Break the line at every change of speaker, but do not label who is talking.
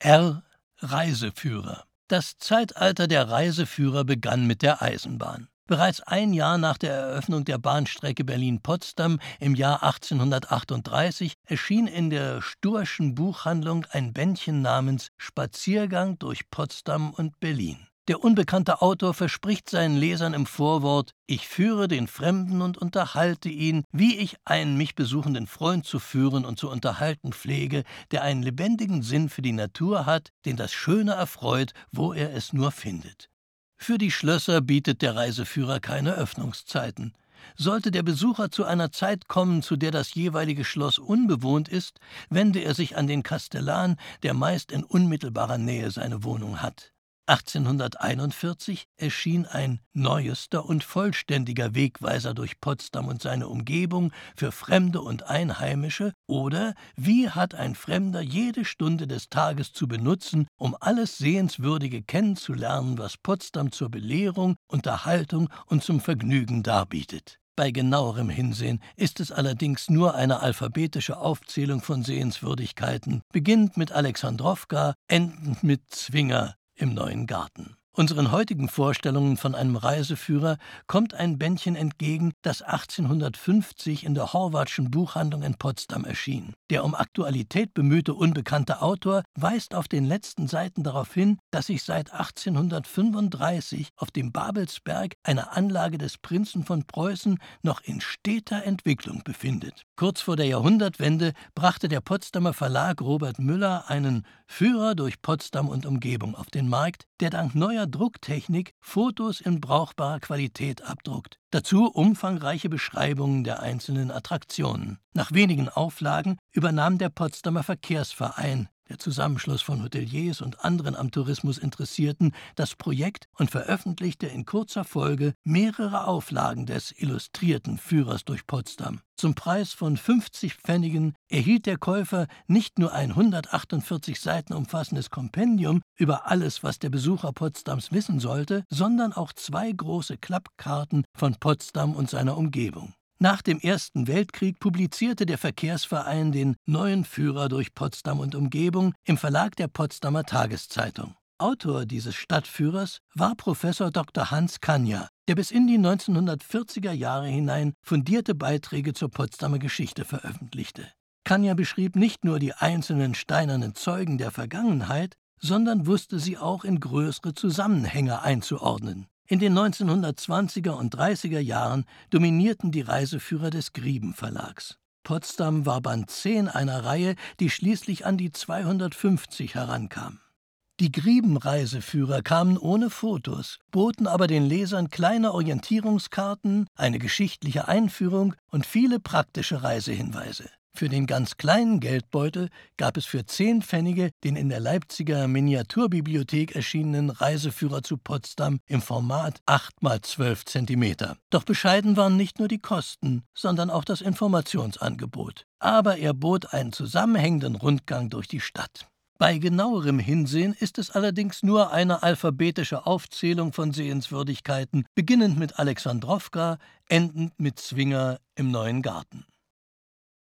R. Reiseführer. Das Zeitalter der Reiseführer begann mit der Eisenbahn. Bereits ein Jahr nach der Eröffnung der Bahnstrecke Berlin-Potsdam im Jahr 1838 erschien in der Sturschen Buchhandlung ein Bändchen namens Spaziergang durch Potsdam und Berlin. Der unbekannte Autor verspricht seinen Lesern im Vorwort: Ich führe den Fremden und unterhalte ihn, wie ich einen mich besuchenden Freund zu führen und zu unterhalten pflege, der einen lebendigen Sinn für die Natur hat, den das Schöne erfreut, wo er es nur findet. Für die Schlösser bietet der Reiseführer keine Öffnungszeiten. Sollte der Besucher zu einer Zeit kommen, zu der das jeweilige Schloss unbewohnt ist, wende er sich an den Kastellan, der meist in unmittelbarer Nähe seine Wohnung hat. 1841 erschien ein neuester und vollständiger Wegweiser durch Potsdam und seine Umgebung für Fremde und Einheimische oder Wie hat ein Fremder jede Stunde des Tages zu benutzen, um alles Sehenswürdige kennenzulernen, was Potsdam zur Belehrung, Unterhaltung und zum Vergnügen darbietet. Bei genauerem Hinsehen ist es allerdings nur eine alphabetische Aufzählung von Sehenswürdigkeiten, beginnend mit Alexandrowka, endend mit Zwinger, im neuen Garten. Unseren heutigen Vorstellungen von einem Reiseführer kommt ein Bändchen entgegen, das 1850 in der Horvatschen Buchhandlung in Potsdam erschien. Der um Aktualität bemühte unbekannte Autor weist auf den letzten Seiten darauf hin, dass sich seit 1835 auf dem Babelsberg eine Anlage des Prinzen von Preußen noch in steter Entwicklung befindet. Kurz vor der Jahrhundertwende brachte der Potsdamer Verlag Robert Müller einen Führer durch Potsdam und Umgebung auf den Markt, der dank neuer Drucktechnik Fotos in brauchbarer Qualität abdruckt. Dazu umfangreiche Beschreibungen der einzelnen Attraktionen. Nach wenigen Auflagen übernahm der Potsdamer Verkehrsverein der Zusammenschluss von Hoteliers und anderen am Tourismus Interessierten, das Projekt und veröffentlichte in kurzer Folge mehrere Auflagen des illustrierten Führers durch Potsdam. Zum Preis von 50 Pfennigen erhielt der Käufer nicht nur ein 148 Seiten umfassendes Kompendium über alles, was der Besucher Potsdams wissen sollte, sondern auch zwei große Klappkarten von Potsdam und seiner Umgebung. Nach dem Ersten Weltkrieg publizierte der Verkehrsverein den Neuen Führer durch Potsdam und Umgebung im Verlag der Potsdamer Tageszeitung. Autor dieses Stadtführers war Professor Dr. Hans Kanja, der bis in die 1940er Jahre hinein fundierte Beiträge zur Potsdamer Geschichte veröffentlichte. Kanja beschrieb nicht nur die einzelnen steinernen Zeugen der Vergangenheit, sondern wusste sie auch in größere Zusammenhänge einzuordnen. In den 1920er und 30er Jahren dominierten die Reiseführer des Grieben Verlags. Potsdam war Band 10 einer Reihe, die schließlich an die 250 herankam. Die Grieben-Reiseführer kamen ohne Fotos, boten aber den Lesern kleine Orientierungskarten, eine geschichtliche Einführung und viele praktische Reisehinweise. Für den ganz kleinen Geldbeutel gab es für zehn Pfennige den in der Leipziger Miniaturbibliothek erschienenen Reiseführer zu Potsdam im Format 8 x 12 cm. Doch bescheiden waren nicht nur die Kosten, sondern auch das Informationsangebot. Aber er bot einen zusammenhängenden Rundgang durch die Stadt. Bei genauerem Hinsehen ist es allerdings nur eine alphabetische Aufzählung von Sehenswürdigkeiten, beginnend mit Alexandrowka, endend mit Zwinger im neuen Garten.